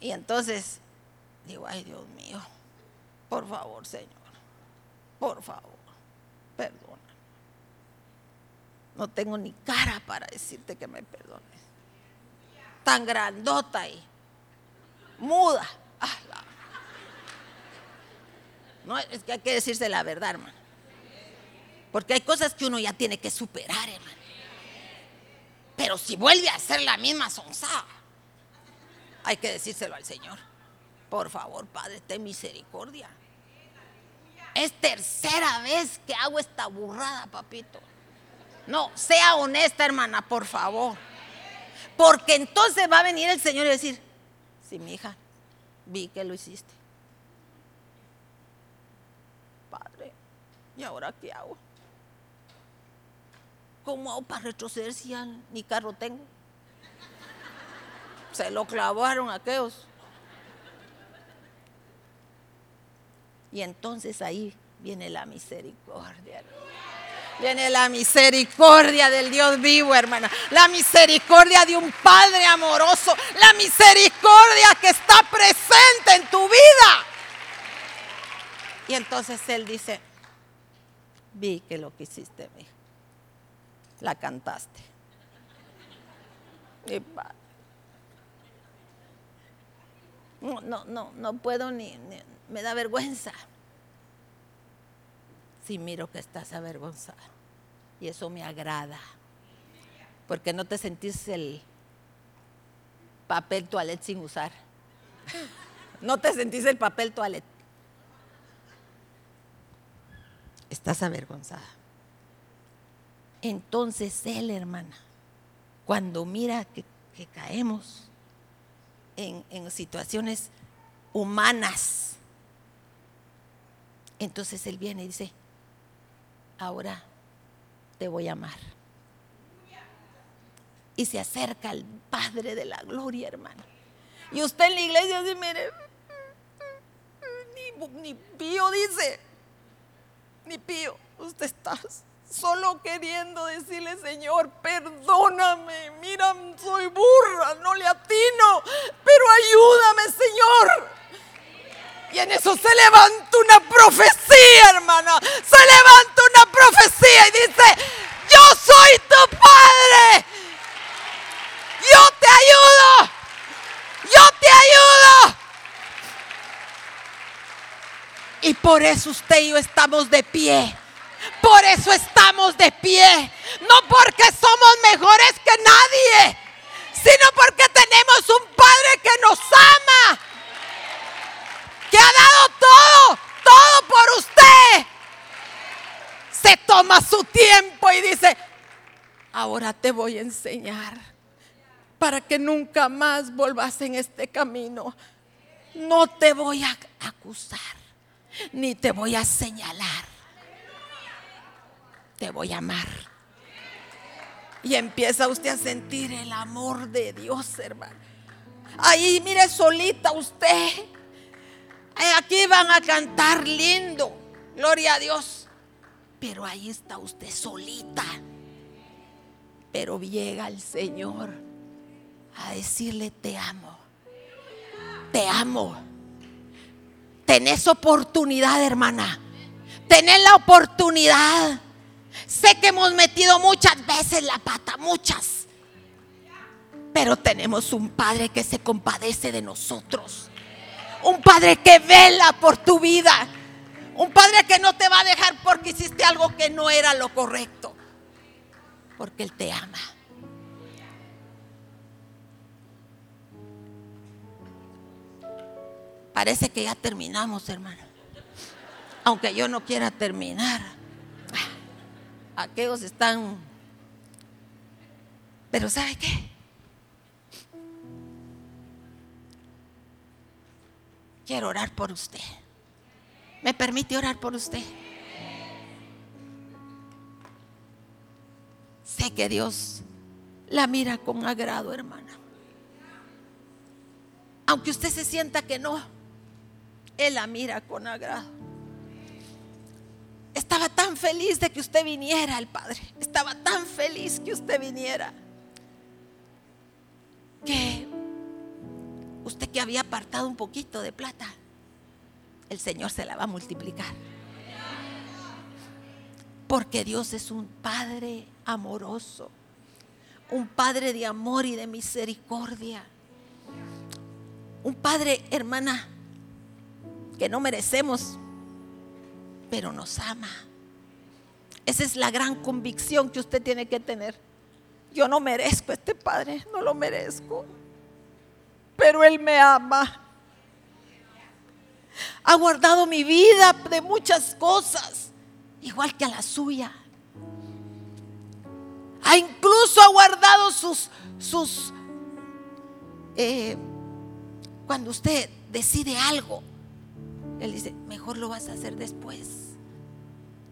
Y entonces digo, ay Dios mío, por favor, Señor, por favor, perdón no tengo ni cara para decirte que me perdones. Tan grandota y muda. Ah, no, es que hay que decirse la verdad, hermano. Porque hay cosas que uno ya tiene que superar, hermano. Pero si vuelve a ser la misma sonzada, hay que decírselo al Señor. Por favor, Padre, ten misericordia. Es tercera vez que hago esta burrada, papito. No, sea honesta, hermana, por favor. Porque entonces va a venir el Señor y decir, sí, mi hija, vi que lo hiciste. Padre, ¿y ahora qué hago? ¿Cómo hago para retroceder si ya ni carro tengo? Se lo clavaron aquellos. Y entonces ahí viene la misericordia. Viene la misericordia del Dios vivo, hermana. La misericordia de un Padre amoroso. La misericordia que está presente en tu vida. Y entonces Él dice, Vi que lo que hiciste, mija. La cantaste. Mi padre. No, no, no, puedo ni, me da vergüenza. Sí, miro que estás avergonzada. Y eso me agrada. Porque no te sentís el papel toilet sin usar. No te sentís el papel toilet. Estás avergonzada. Entonces él, hermana, cuando mira que caemos en, situaciones humanas, entonces él viene y dice, ahora te voy a amar. Y se acerca al Padre de la Gloria, hermano. Y usted en la iglesia dice, mire, ni, ni pío dice, ni pío, usted está solo queriendo decirle, Señor, perdóname, mira, soy burra, no le atino, pero ayúdame, Señor. Y en eso se levanta una profecía, hermana. Se levanta una profecía y dice, yo soy tu padre. Yo te ayudo. Yo te ayudo. Y por eso usted y yo estamos de pie. Por eso estamos de pie. No porque somos mejores que nadie, sino porque tenemos un Padre que nos ama que ha dado todo, todo por usted. Se toma su tiempo y dice, ahora te voy a enseñar para que nunca más volvas en este camino. No te voy a acusar, ni te voy a señalar. Te voy a amar. Y empieza usted a sentir el amor de Dios, hermano. Ahí, mire, solita usted. Eh, Aquí van a cantar lindo, gloria a Dios. Pero ahí está usted solita. Pero llega el Señor a decirle, te amo. Te amo. Tenés oportunidad, hermana. Tenés la oportunidad. Sé que hemos metido muchas veces la pata, muchas. Pero tenemos un Padre que se compadece de nosotros. Un Padre que vela por tu vida. Un Padre que no te va a dejar porque hiciste algo que no era lo correcto. Porque Él te ama. Parece que ya terminamos, hermano. Aunque yo no quiera terminar. Aquellos están... Pero ¿sabe qué? Quiero orar por usted. ¿Me permite orar por usted? Sé que Dios la mira con agrado, hermana. Aunque usted se sienta que no, Él la mira con agrado. Estaba tan feliz de que usted viniera el Padre. Estaba tan feliz que usted viniera. Que usted que había apartado un poquito de plata, el Señor se la va a multiplicar. Porque Dios es un Padre amoroso, un Padre de amor y de misericordia. Un Padre, hermana, que no merecemos, pero nos ama. Esa es la gran convicción que usted tiene que tener. Yo no merezco a este Padre, no lo merezco pero Él me ama. Ha guardado mi vida de muchas cosas, igual que a la suya. Ha incluso ha guardado sus, sus, eh, cuando usted decide algo, Él dice, mejor lo vas a hacer después.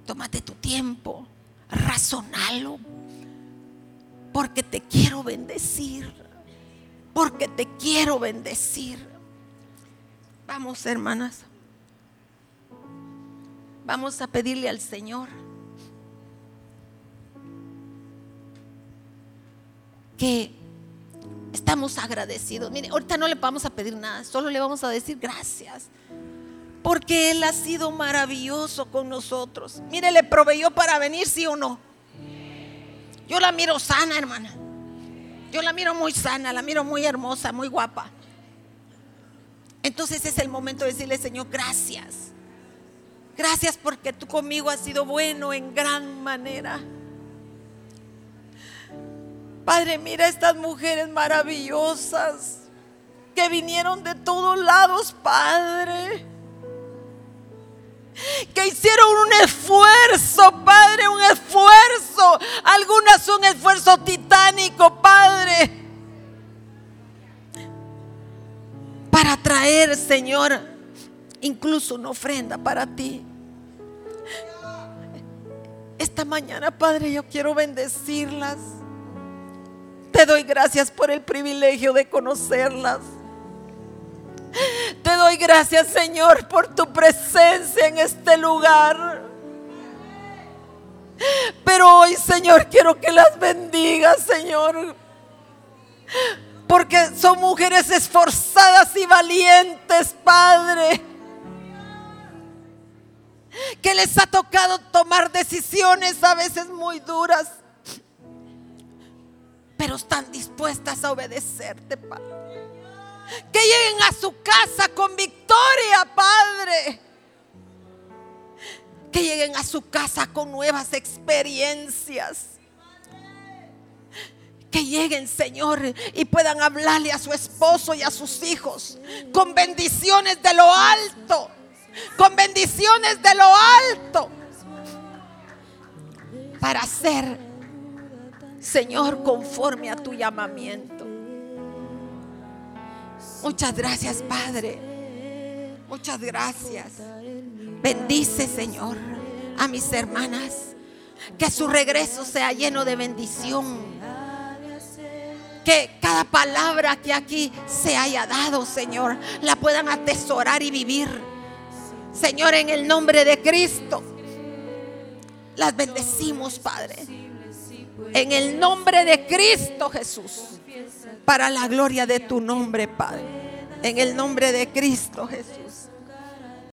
Tómate tu tiempo, razonalo, porque te quiero bendecir porque te quiero bendecir. Vamos, hermanas. Vamos a pedirle al Señor que estamos agradecidos. Mire, ahorita no le vamos a pedir nada, solo le vamos a decir gracias. Porque Él ha sido maravilloso con nosotros. Mire, le proveyó para venir, sí o no. Yo la miro sana, hermana. Yo la miro muy sana, la miro muy hermosa, muy guapa. Entonces es el momento de decirle, Señor, gracias. Gracias porque tú conmigo has sido bueno en gran manera. Padre, mira estas mujeres maravillosas que vinieron de todos lados, Padre. Que hicieron un esfuerzo, Padre, un esfuerzo. Algunas un esfuerzo titánico, Padre. Para traer, Señor, incluso una ofrenda para ti. Esta mañana, Padre, yo quiero bendecirlas. Te doy gracias por el privilegio de conocerlas. Te doy gracias, Señor, por tu presencia en este lugar. Pero hoy, Señor, quiero que las bendigas, Señor. Porque son mujeres esforzadas y valientes, Padre. Que les ha tocado tomar decisiones a veces muy duras. Pero están dispuestas a obedecerte, Padre que lleguen a su casa con victoria, Padre. Que lleguen a su casa con nuevas experiencias. Que lleguen, Señor, y puedan hablarle a su esposo y a sus hijos con bendiciones de lo alto. Con bendiciones de lo alto. Para ser, Señor, conforme a tu llamamiento. Muchas gracias, Padre. Muchas gracias. Bendice, Señor, a mis hermanas. Que su regreso sea lleno de bendición. Que cada palabra que aquí se haya dado, Señor, la puedan atesorar y vivir. Señor, en el nombre de Cristo, las bendecimos, Padre. En el nombre de Cristo Jesús para la gloria de tu nombre, Padre. En el nombre de Cristo Jesús.